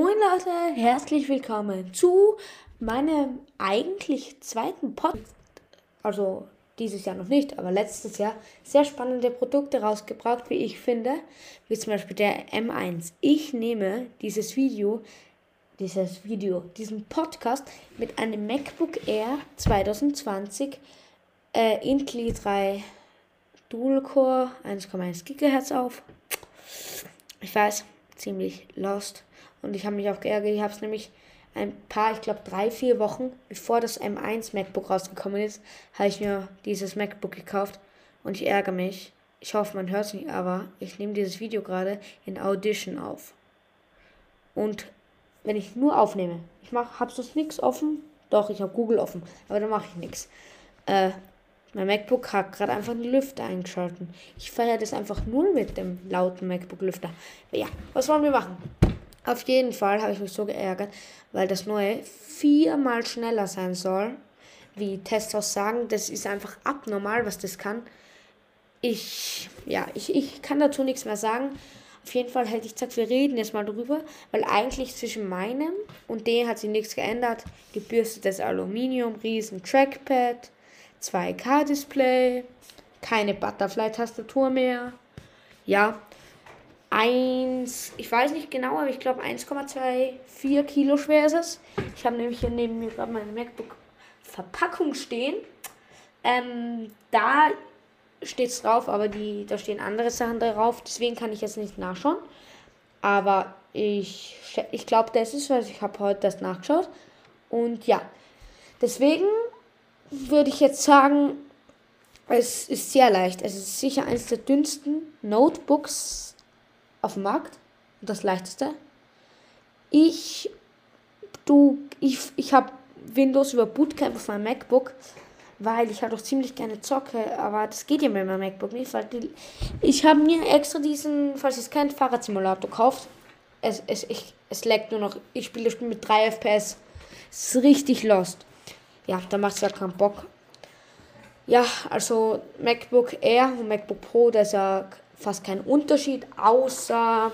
Moin Leute, herzlich willkommen zu meinem eigentlich zweiten Pod. Also dieses Jahr noch nicht, aber letztes Jahr sehr spannende Produkte rausgebracht, wie ich finde, wie zum Beispiel der M1. Ich nehme dieses Video, dieses Video, diesen Podcast mit einem MacBook Air 2020 äh, Intel 3 Dual Core 1,1 GHz auf. Ich weiß, ziemlich lost. Und ich habe mich auch geärgert. Ich habe es nämlich ein paar, ich glaube drei, vier Wochen, bevor das M1 MacBook rausgekommen ist, habe ich mir dieses MacBook gekauft. Und ich ärgere mich. Ich hoffe, man hört es nicht, aber ich nehme dieses Video gerade in Audition auf. Und wenn ich nur aufnehme, ich habe sonst nichts offen. Doch, ich habe Google offen, aber da mache ich nichts. Äh, mein MacBook hat gerade einfach den Lüfter eingeschalten. Ich feiere das einfach nur mit dem lauten MacBook-Lüfter. Ja, was wollen wir machen? Auf jeden Fall habe ich mich so geärgert, weil das neue viermal schneller sein soll, wie auch sagen. Das ist einfach abnormal, was das kann. Ich, ja, ich, ich kann dazu nichts mehr sagen. Auf jeden Fall hätte ich gesagt, wir reden jetzt mal drüber, weil eigentlich zwischen meinem und dem hat sich nichts geändert. Gebürstetes Aluminium, riesen Trackpad, 2K-Display, keine Butterfly-Tastatur mehr. Ja, 1, ich weiß nicht genau, aber ich glaube 1,24 Kilo schwer ist es. Ich habe nämlich hier neben mir gerade meine MacBook-Verpackung stehen. Ähm, da steht es drauf, aber die, da stehen andere Sachen drauf, deswegen kann ich jetzt nicht nachschauen. Aber ich, ich glaube, das ist was. Ich habe heute das nachgeschaut. Und ja, deswegen würde ich jetzt sagen, es ist sehr leicht. Es ist sicher eines der dünnsten Notebooks auf dem Markt. Das leichteste. Ich, du, ich, ich habe Windows über Bootcamp auf meinem MacBook, weil ich halt auch ziemlich gerne zocke, aber das geht ja mit meinem MacBook nicht, weil die, ich habe mir extra diesen, falls ihr es kennt, Fahrradsimulator gekauft. Es, es, ich, es laggt nur noch, ich spiele das Spiel mit 3 FPS. Es ist richtig lost. Ja, da macht es halt keinen Bock. Ja, also MacBook Air und MacBook Pro, da ist ja fast kein Unterschied, außer,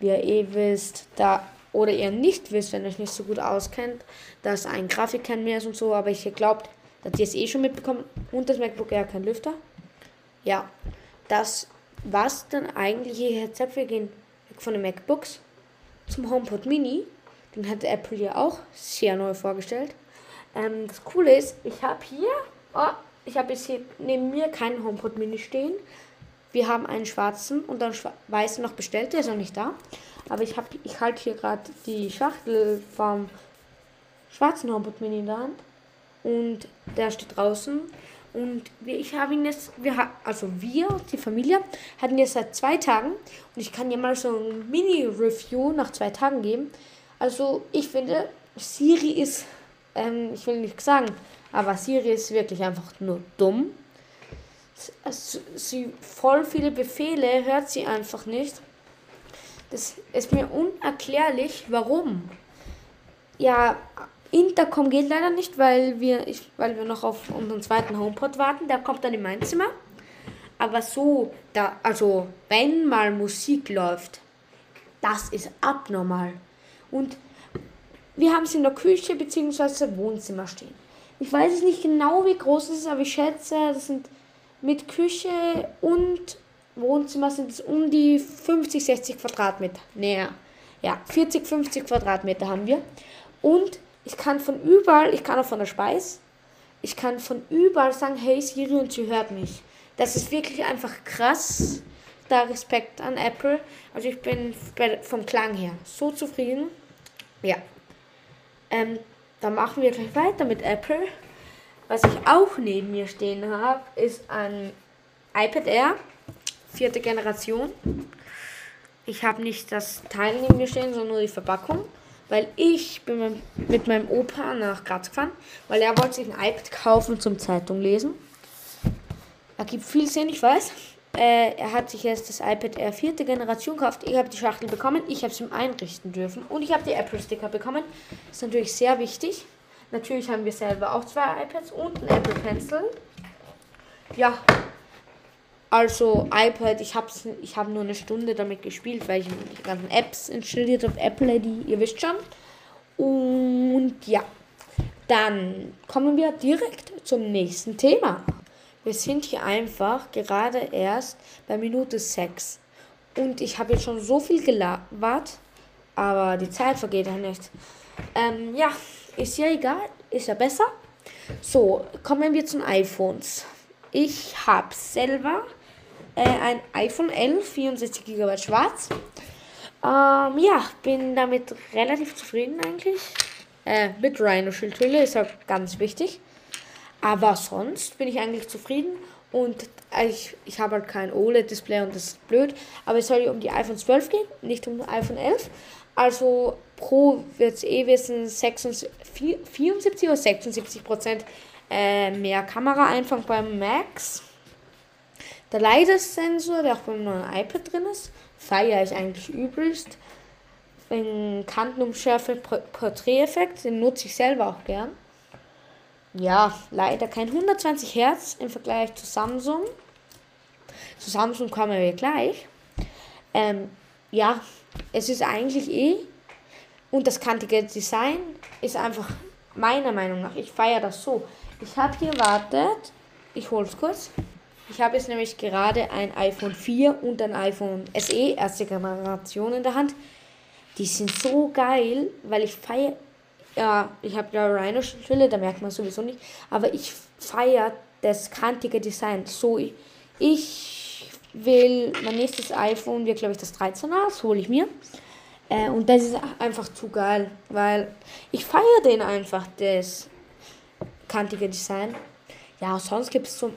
wie ihr eh wisst, da oder ihr nicht wisst, wenn ihr euch nicht so gut auskennt, dass ein Grafikkern mehr ist und so, aber ich glaubt, dass ihr es eh schon mitbekommen und das MacBook Air kein Lüfter. Ja, das was dann eigentlich jetzt wir gehen weg von den MacBooks zum HomePod Mini. Den hat Apple ja auch sehr neu vorgestellt. Ähm, das Coole ist, ich habe hier, oh, ich habe jetzt hier neben mir keinen HomePod Mini stehen, wir haben einen schwarzen und einen weißen noch bestellt, der ist noch nicht da. Aber ich, ich halte hier gerade die Schachtel vom schwarzen HomePod Mini in der Hand. Und der steht draußen. Und ich habe ihn jetzt, wir, also wir, die Familie, hatten jetzt seit zwei Tagen. Und ich kann dir mal so ein Mini-Review nach zwei Tagen geben. Also ich finde, Siri ist, ähm, ich will nicht sagen, aber Siri ist wirklich einfach nur dumm sie voll viele Befehle hört sie einfach nicht. Das ist mir unerklärlich, warum. Ja, Intercom geht leider nicht, weil wir, ich, weil wir noch auf unseren zweiten HomePod warten. Der kommt dann in mein Zimmer. Aber so, da, also wenn mal Musik läuft, das ist abnormal. Und wir haben es in der Küche bzw. Wohnzimmer stehen. Ich weiß es nicht genau, wie groß es ist, aber ich schätze, das sind mit Küche und Wohnzimmer sind es um die 50, 60 Quadratmeter. Näher. Ja, 40, 50 Quadratmeter haben wir. Und ich kann von überall, ich kann auch von der Speis, ich kann von überall sagen, hey Siri und sie hört mich. Das ist wirklich einfach krass. Da Respekt an Apple. Also ich bin vom Klang her so zufrieden. Ja. Ähm, dann machen wir gleich weiter mit Apple. Was ich auch neben mir stehen habe, ist ein iPad Air, vierte Generation. Ich habe nicht das Teil neben mir stehen, sondern nur die Verpackung. Weil ich bin mit meinem Opa nach Graz gefahren, weil er wollte sich ein iPad kaufen zum Zeitung lesen. Er gibt viel Sinn, ich weiß. Äh, er hat sich jetzt das iPad Air vierte Generation gekauft. Ich habe die Schachtel bekommen, ich habe es ihm einrichten dürfen und ich habe die Apple Sticker bekommen. Ist natürlich sehr wichtig. Natürlich haben wir selber auch zwei iPads und ein Apple Pencil. Ja, Also iPad, ich habe ich hab nur eine Stunde damit gespielt, weil ich die ganzen Apps installiert habe. Apple ID, ihr wisst schon. Und ja, dann kommen wir direkt zum nächsten Thema. Wir sind hier einfach gerade erst bei Minute 6. Und ich habe jetzt schon so viel gelabert, aber die Zeit vergeht ja nicht. Ähm, ja, ist ja egal, ist ja besser. So, kommen wir zu iPhones. Ich habe selber äh, ein iPhone 11, 64 GB schwarz. Ähm, ja, bin damit relativ zufrieden eigentlich. Äh, mit Rhino-Schildhülle ist ja ganz wichtig. Aber sonst bin ich eigentlich zufrieden und ich, ich habe halt kein OLED-Display und das ist blöd. Aber es soll ja um die iPhone 12 gehen, nicht um iPhone 11. Also Pro wird es eh wissen, 76, 74 oder 76 Prozent äh, mehr Kameraeinfang beim Max. Der Leidensensor, der auch beim neuen iPad drin ist, feiere ich eigentlich übelst. Den Kantenumschärfe Porträteffekt, den nutze ich selber auch gern. Ja, leider kein 120 Hertz im Vergleich zu Samsung. Zu Samsung kommen wir gleich. Ähm, ja, es ist eigentlich eh. Und das kantige Design ist einfach meiner Meinung nach. Ich feiere das so. Ich habe hier, wartet, ich hole es kurz. Ich habe jetzt nämlich gerade ein iPhone 4 und ein iPhone SE, erste Generation in der Hand. Die sind so geil, weil ich feiere. Ja, ich habe ja Rhino-Schille, da merkt man sowieso nicht. Aber ich feiere das kantige Design. So, ich will, mein nächstes iPhone wird, glaube ich, das 13er, das hole ich mir. Äh, und das ist einfach zu geil, weil ich feiere den einfach, das kantige Design. Ja, sonst gibt es so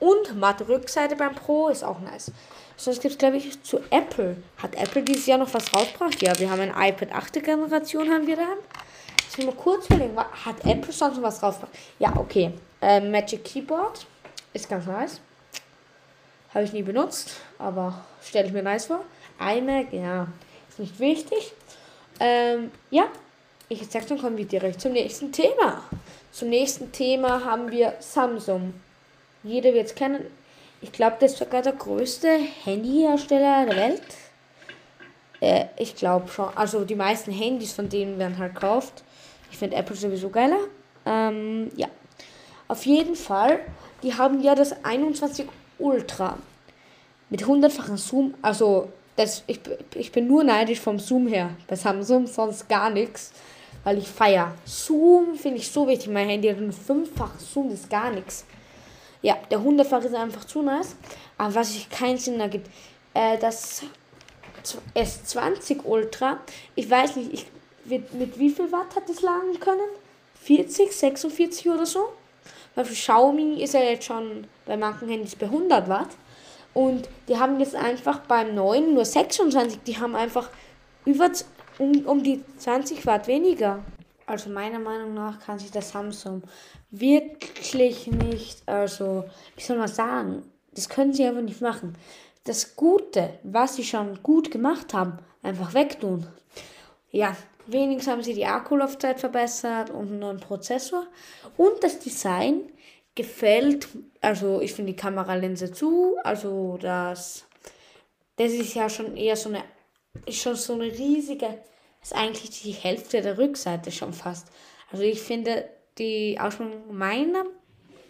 und matte Rückseite beim Pro ist auch nice. Sonst gibt es, glaube ich, zu Apple. Hat Apple dieses Jahr noch was rausgebracht? Ja, wir haben ein iPad 8. Generation, haben wir da. Ich will mal kurz überlegen, hat Apple sonst noch was rausgebracht? Ja, okay. Äh, Magic Keyboard ist ganz nice. Habe ich nie benutzt, aber stelle ich mir nice vor. iMac, ja, nicht wichtig. Ähm, ja, ich sag, dann kommen wir direkt zum nächsten Thema. Zum nächsten Thema haben wir Samsung. Jeder wird es kennen. Ich glaube, das ist sogar der größte Handyhersteller der Welt. Äh, ich glaube schon. Also die meisten Handys von denen werden halt gekauft. Ich finde Apple sowieso geiler. Ähm, ja. Auf jeden Fall, die haben ja das 21 Ultra. Mit hundertfachen Zoom. Also, das, ich, ich bin nur neidisch vom Zoom her. Bei Samsung sonst gar nichts. Weil ich feier. Zoom finde ich so wichtig. Mein Handy hat einen fünffach Zoom, ist gar nichts. Ja, der hundertfach ist einfach zu nice. Aber was sich keinen Sinn ergibt, äh, das S20 Ultra, ich weiß nicht, ich, mit, mit wie viel Watt hat das laden können? 40, 46 oder so? Weil für Xiaomi ist er jetzt schon bei manchen Handys bei 100 Watt. Und die haben jetzt einfach beim neuen nur 26. Die haben einfach über um, um die 20 Watt weniger. Also meiner Meinung nach kann sich der Samsung wirklich nicht, also, wie soll man sagen, das können sie einfach nicht machen. Das Gute, was sie schon gut gemacht haben, einfach wegtun. Ja, wenigstens haben sie die Akkulaufzeit verbessert und einen neuen Prozessor. Und das Design gefällt, also ich finde die Kameralinse zu, also das, das ist ja schon eher so eine, ist schon so eine riesige, ist eigentlich die Hälfte der Rückseite schon fast. Also ich finde, die Ausschmückung meiner,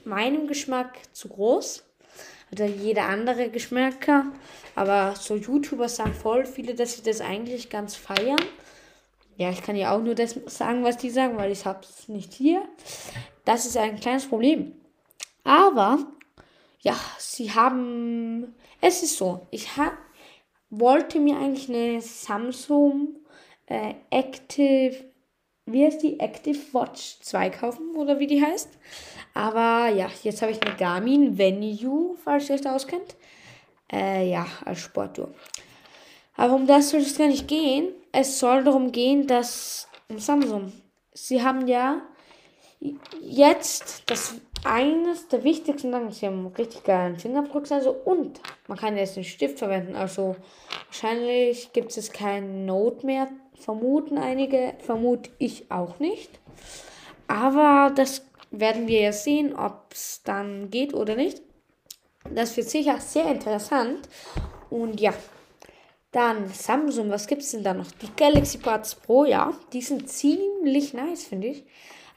meinem Geschmack zu groß. Oder jeder andere Geschmäcker. Aber so YouTuber sagen voll viele, dass sie das eigentlich ganz feiern. Ja, ich kann ja auch nur das sagen, was die sagen, weil ich habe es nicht hier. Das ist ein kleines Problem. Aber, ja, sie haben... Es ist so, ich hab, wollte mir eigentlich eine Samsung äh, Active wie heißt die? Active Watch 2 kaufen oder wie die heißt. Aber ja, jetzt habe ich eine Garmin Venue, falls ihr euch da auskennt. Äh, ja, als Sportuhr. Aber um das soll es gar nicht gehen. Es soll darum gehen, dass Samsung, sie haben ja jetzt das eines der wichtigsten Sachen, sie haben einen richtig geilen Fingerabdrucksensor und man kann jetzt den Stift verwenden. Also wahrscheinlich gibt es kein Note mehr vermuten einige, vermute ich auch nicht. Aber das werden wir ja sehen, ob es dann geht oder nicht. Das wird sicher sehr interessant. Und ja, dann Samsung, was gibt es denn da noch? Die Galaxy Buds Pro, ja, die sind ziemlich nice, finde ich.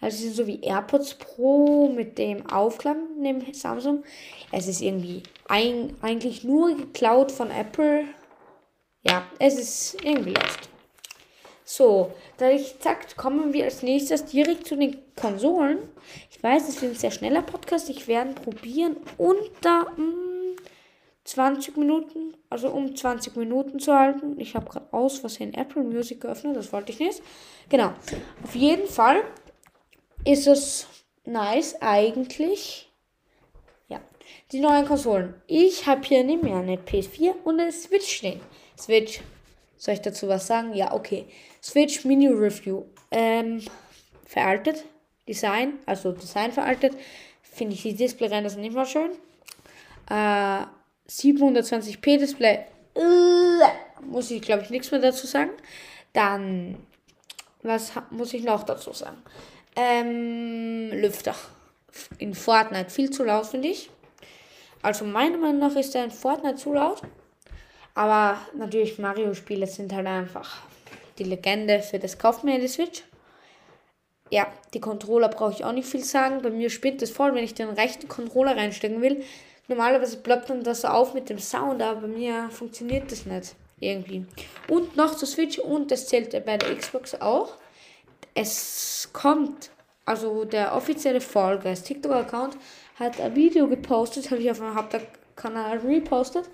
Also sie sind so wie AirPods Pro mit dem Aufklappen neben Samsung. Es ist irgendwie ein, eigentlich nur geklaut von Apple. Ja, es ist irgendwie lost. So, da ich zack, kommen wir als nächstes direkt zu den Konsolen. Ich weiß, es wird ein sehr schneller Podcast. Ich werde probieren, unter mh, hm, 20 Minuten, also um 20 Minuten zu halten. Ich habe gerade aus was in Apple Music geöffnet, das wollte ich nicht. Genau. Auf jeden Fall ist es nice eigentlich. Ja, die neuen Konsolen. Ich habe hier nicht mehr eine PS4 und eine Switch stehen. Switch soll ich dazu was sagen? Ja, okay. Switch Mini Review. Ähm, veraltet. Design, also Design veraltet. Finde ich die Displayränder sind nicht mal schön. Äh, 720p Display. Äh, muss ich, glaube ich, nichts mehr dazu sagen. Dann, was muss ich noch dazu sagen? Ähm, Lüfter. In Fortnite viel zu laut, finde ich. Also meiner Meinung nach ist der in Fortnite zu laut. Aber natürlich, Mario-Spiele sind halt einfach die Legende für das kauft mir die Switch. Ja, die Controller brauche ich auch nicht viel sagen. Bei mir spinnt es voll, wenn ich den rechten Controller reinstecken will. Normalerweise ploppt dann das so auf mit dem Sound, aber bei mir funktioniert das nicht irgendwie. Und noch zur Switch und das zählt bei der Xbox auch. Es kommt, also der offizielle Fall Guys TikTok-Account hat ein Video gepostet, habe ich auf meinem Hauptkanal repostet.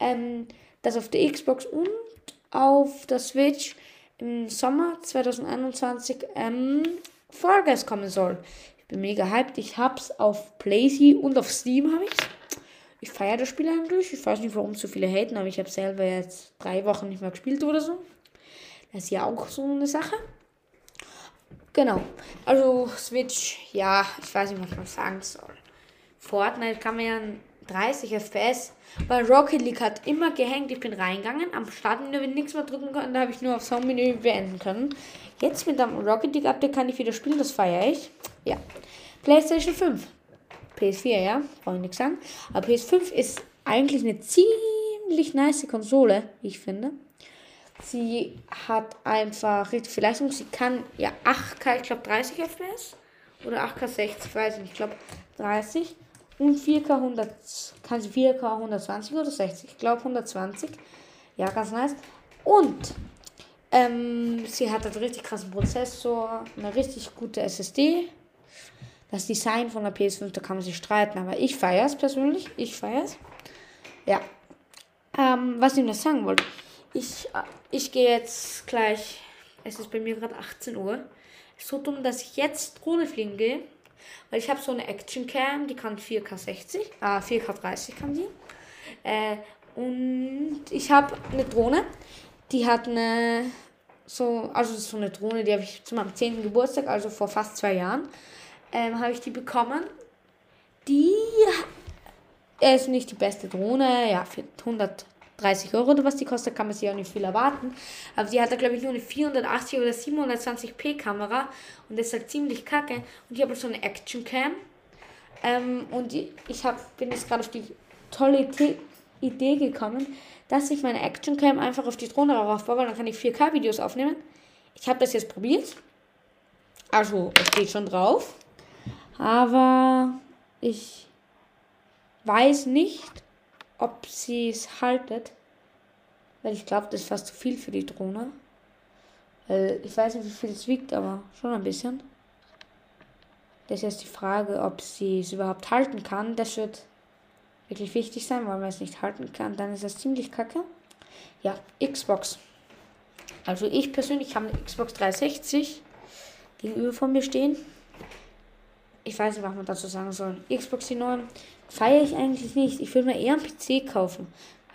Ähm, dass auf der Xbox und auf der Switch im Sommer 2021 ähm, Fall Guys kommen soll. Ich bin mega hyped. Ich hab's auf Playsee und auf Steam habe ich's. Ich feiere das Spiel eigentlich. Ich weiß nicht, warum so viele haten, aber ich habe selber jetzt drei Wochen nicht mehr gespielt oder so. Das ist ja auch so eine Sache. Genau. Also Switch, ja, ich weiß nicht, was man sagen soll. Fortnite kann man ja 30 FPS. Weil Rocket League hat immer gehängt. Ich bin reingegangen. Am Startmenü, nichts mehr drücken konnte, habe ich nur auf Soundmenü beenden können. Jetzt mit dem Rocket League Update kann ich wieder spielen. Das feiere ich. Ja. PlayStation 5. PS4, ja. Brauche ich nichts sagen. Aber PS5 ist eigentlich eine ziemlich nice Konsole, ich finde. Sie hat einfach richtig viel Leistung. Sie kann ja 8K, ich glaube 30 FPS. Oder 8K 60, weiß ich nicht. Ich glaube 30. Und 4K 100, kann sie 4K 120 oder 60? Ich glaube 120. Ja, ganz nice. Und ähm, sie hat einen richtig krassen Prozessor, eine richtig gute SSD. Das Design von der PS5, da kann man sich streiten, aber ich feiere es persönlich. Ich feiere es. Ja. Ähm, was ich noch sagen wollte. Ich, äh, ich gehe jetzt gleich. Es ist bei mir gerade 18 Uhr. Es ist so dumm, dass ich jetzt Drohne fliegen gehe. Weil ich habe so eine Action Cam, die kann 4K 60, äh, 4K 30 kann die. Äh, und ich habe eine Drohne, die hat eine so, also so eine Drohne, die habe ich zu meinem 10. Geburtstag, also vor fast zwei Jahren, ähm, habe ich die bekommen. Die ist nicht die beste Drohne, ja, für 100 30 Euro oder was die kostet, kann man sich auch nicht viel erwarten. Aber die hat da, glaube ich, nur eine 480 oder 720p Kamera und das ist halt ziemlich kacke. Und ich habe so eine Action Cam. Ähm, und ich hab, bin jetzt gerade auf die tolle Idee gekommen, dass ich meine Action Cam einfach auf die Drohne raufbaue, weil dann kann ich 4K Videos aufnehmen. Ich habe das jetzt probiert. Also, es steht schon drauf. Aber ich weiß nicht, ob sie es haltet. Weil ich glaube, das ist fast zu viel für die Drohne. Weil ich weiß nicht, wie viel es wiegt, aber schon ein bisschen. Das ist jetzt die Frage, ob sie es überhaupt halten kann. Das wird wirklich wichtig sein, weil man es nicht halten kann. Dann ist das ziemlich kacke. Ja, Xbox. Also ich persönlich habe eine Xbox 360 gegenüber von mir stehen. Ich weiß nicht, was man dazu sagen soll. Xbox die neuen feiere ich eigentlich nicht. Ich würde mir eher einen PC kaufen.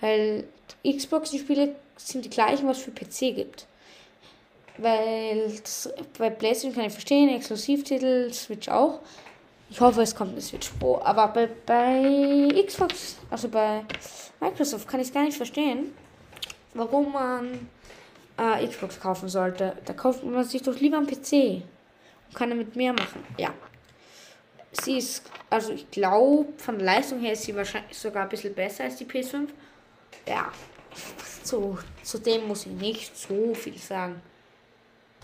Weil Xbox, die Spiele sind die gleichen, was es für PC gibt. Weil bei PlayStation kann ich verstehen, Exklusivtitel, Switch auch. Ich hoffe, es kommt eine Switch Pro. Aber bei, bei Xbox, also bei Microsoft, kann ich es gar nicht verstehen, warum man äh, Xbox kaufen sollte. Da kauft man sich doch lieber einen PC und kann damit mehr machen. Ja. Sie ist, also ich glaube, von der Leistung her ist sie wahrscheinlich sogar ein bisschen besser als die PS5. Ja, zu, zu dem muss ich nicht so viel sagen.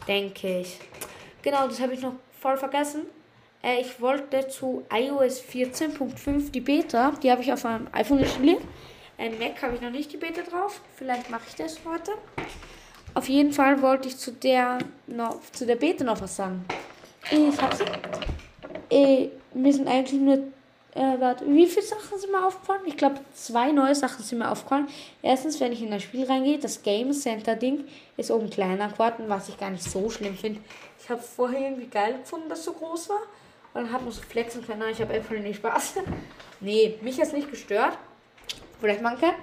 Denke ich. Genau, das habe ich noch voll vergessen. Äh, ich wollte zu iOS 14.5 die Beta, die habe ich auf meinem iPhone installiert. Ein Mac habe ich noch nicht die Beta drauf. Vielleicht mache ich das heute. Auf jeden Fall wollte ich zu der noch zu der Beta noch was sagen. Ich habe. Äh, mir sind eigentlich nur äh, warte, wie viele Sachen sind mir aufgefallen? Ich glaube, zwei neue Sachen sind mir aufgefallen. Erstens, wenn ich in das Spiel reingehe, das Game Center Ding ist oben kleiner geworden, was ich gar nicht so schlimm finde. Ich habe vorher irgendwie geil gefunden, dass es so groß war. Und dann hat man so flexen können, ich habe einfach nicht Spaß. nee, mich hat es nicht gestört. Vielleicht manche.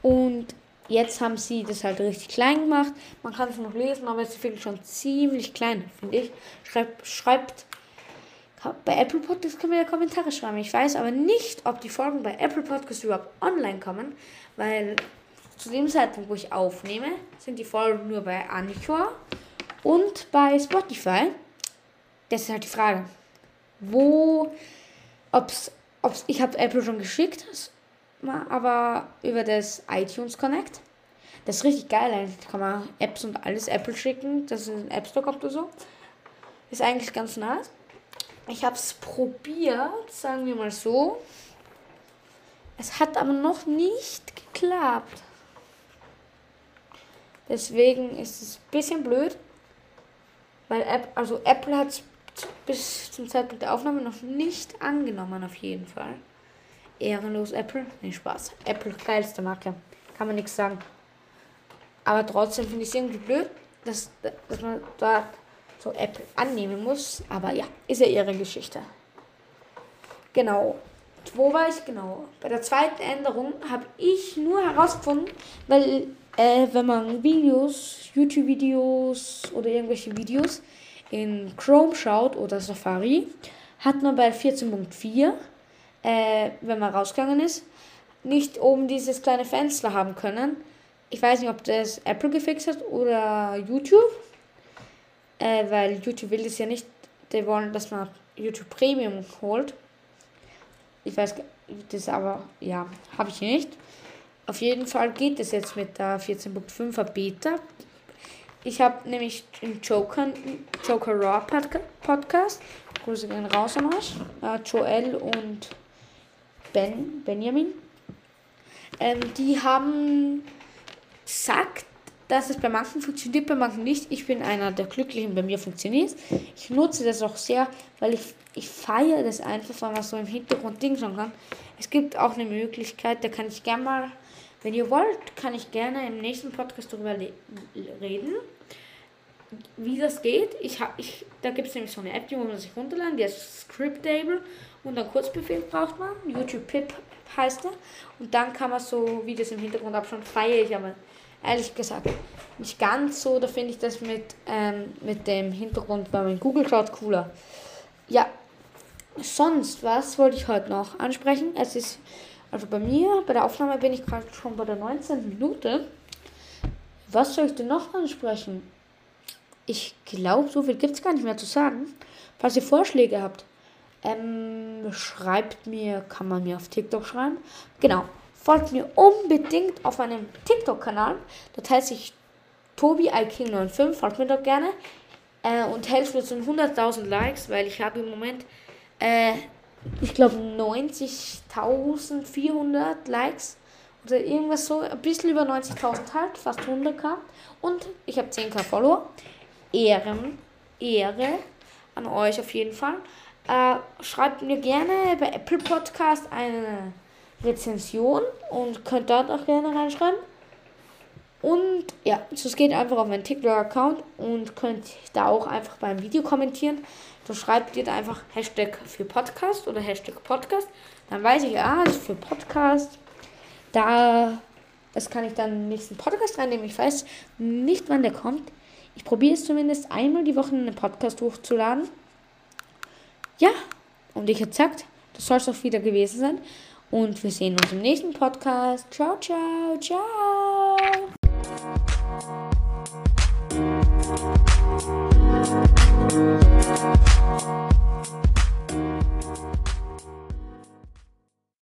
Und jetzt haben sie das halt richtig klein gemacht. Man kann es noch lesen, aber es ist wirklich schon ziemlich klein, finde ich. Schreibt, schreibt bei Apple Podcasts können wir ja Kommentare schreiben. Ich weiß aber nicht, ob die Folgen bei Apple Podcasts überhaupt online kommen, weil zu dem Zeitpunkt, wo ich aufnehme, sind die Folgen nur bei Anchor und bei Spotify. Das ist halt die Frage. Wo, ob's, ob's, ich habe Apple schon geschickt, aber über das iTunes Connect. Das ist richtig geil eigentlich. Kann man Apps und alles Apple schicken, dass es in den App Store kommt oder so. Ist eigentlich ganz nice. Ich habe es probiert, sagen wir mal so. Es hat aber noch nicht geklappt. Deswegen ist es ein bisschen blöd, weil App, also Apple hat es bis zum Zeitpunkt der Aufnahme noch nicht angenommen, auf jeden Fall. Ehrenlos Apple? Nee, Spaß. Apple, geilste Marke. Kann man nichts sagen. Aber trotzdem finde ich es irgendwie blöd, dass, dass man da so Apple annehmen muss. Aber ja, ist ja ihre Geschichte. Genau. Wo war ich genau? Bei der zweiten Änderung habe ich nur herausgefunden, weil äh, wenn man Videos, YouTube-Videos oder irgendwelche Videos in Chrome schaut oder Safari, hat man bei 14.4, äh, wenn man rausgegangen ist, nicht oben dieses kleine Fenster haben können. Ich weiß nicht, ob das Apple gefixt hat oder YouTube äh, weil YouTube will das ja nicht. Die wollen, dass man YouTube Premium holt. Ich weiß, das aber, ja, habe ich nicht. Auf jeden Fall geht es jetzt mit der 14.5er Beta. Ich habe nämlich den Joker, Joker Raw Podcast. Grüße gehen raus an euch. Äh, Joel und Ben, Benjamin. Ähm, die haben gesagt, dass es bei manchen funktioniert, bei manchen nicht. Ich bin einer der Glücklichen, bei mir funktioniert Ich nutze das auch sehr, weil ich, ich feiere das einfach, weil man so im Hintergrund Ding schon kann. Es gibt auch eine Möglichkeit, da kann ich gerne mal, wenn ihr wollt, kann ich gerne im nächsten Podcast darüber reden, wie das geht. Ich hab, ich, da gibt es nämlich so eine App, die man sich runterladen, die heißt Scriptable und dann Kurzbefehl braucht man. YouTube Pip heißt er. Und dann kann man so Videos im Hintergrund abschauen. Feiere ich aber ehrlich gesagt nicht ganz so. Da finde ich das mit, ähm, mit dem Hintergrund bei meinem Google Cloud cooler. Ja, sonst was wollte ich heute noch ansprechen. Es ist, also bei mir, bei der Aufnahme bin ich gerade schon bei der 19. Minute. Was soll ich denn noch ansprechen? Ich glaube, so viel gibt es gar nicht mehr zu sagen. Falls ihr Vorschläge habt, ähm, schreibt mir, kann man mir auf TikTok schreiben. Genau, folgt mir unbedingt auf meinem TikTok-Kanal. Das heißt, ich Tobi iking95, folgt mir doch gerne. Äh, und helft mir zu 100.000 Likes, weil ich habe im Moment, äh, ich glaube 90.400 Likes oder irgendwas so, ein bisschen über 90.000 halt, fast 100k. Und ich habe 10k Follower. Ehren, Ehre an euch auf jeden Fall. Äh, schreibt mir gerne bei Apple Podcast eine Rezension und könnt dort auch gerne reinschreiben. Und ja, es geht einfach auf meinen TikTok-Account und könnt da auch einfach beim Video kommentieren. Da schreibt ihr da einfach Hashtag für Podcast oder Hashtag Podcast. Dann weiß ich, ah, ist für Podcast. Da, das kann ich dann im nächsten Podcast reinnehmen. Ich weiß nicht, wann der kommt. Ich probiere es zumindest einmal die Woche einen Podcast hochzuladen. Ja, und ich hätte gesagt, das soll es auch wieder gewesen sein. Und wir sehen uns im nächsten Podcast. Ciao, ciao, ciao.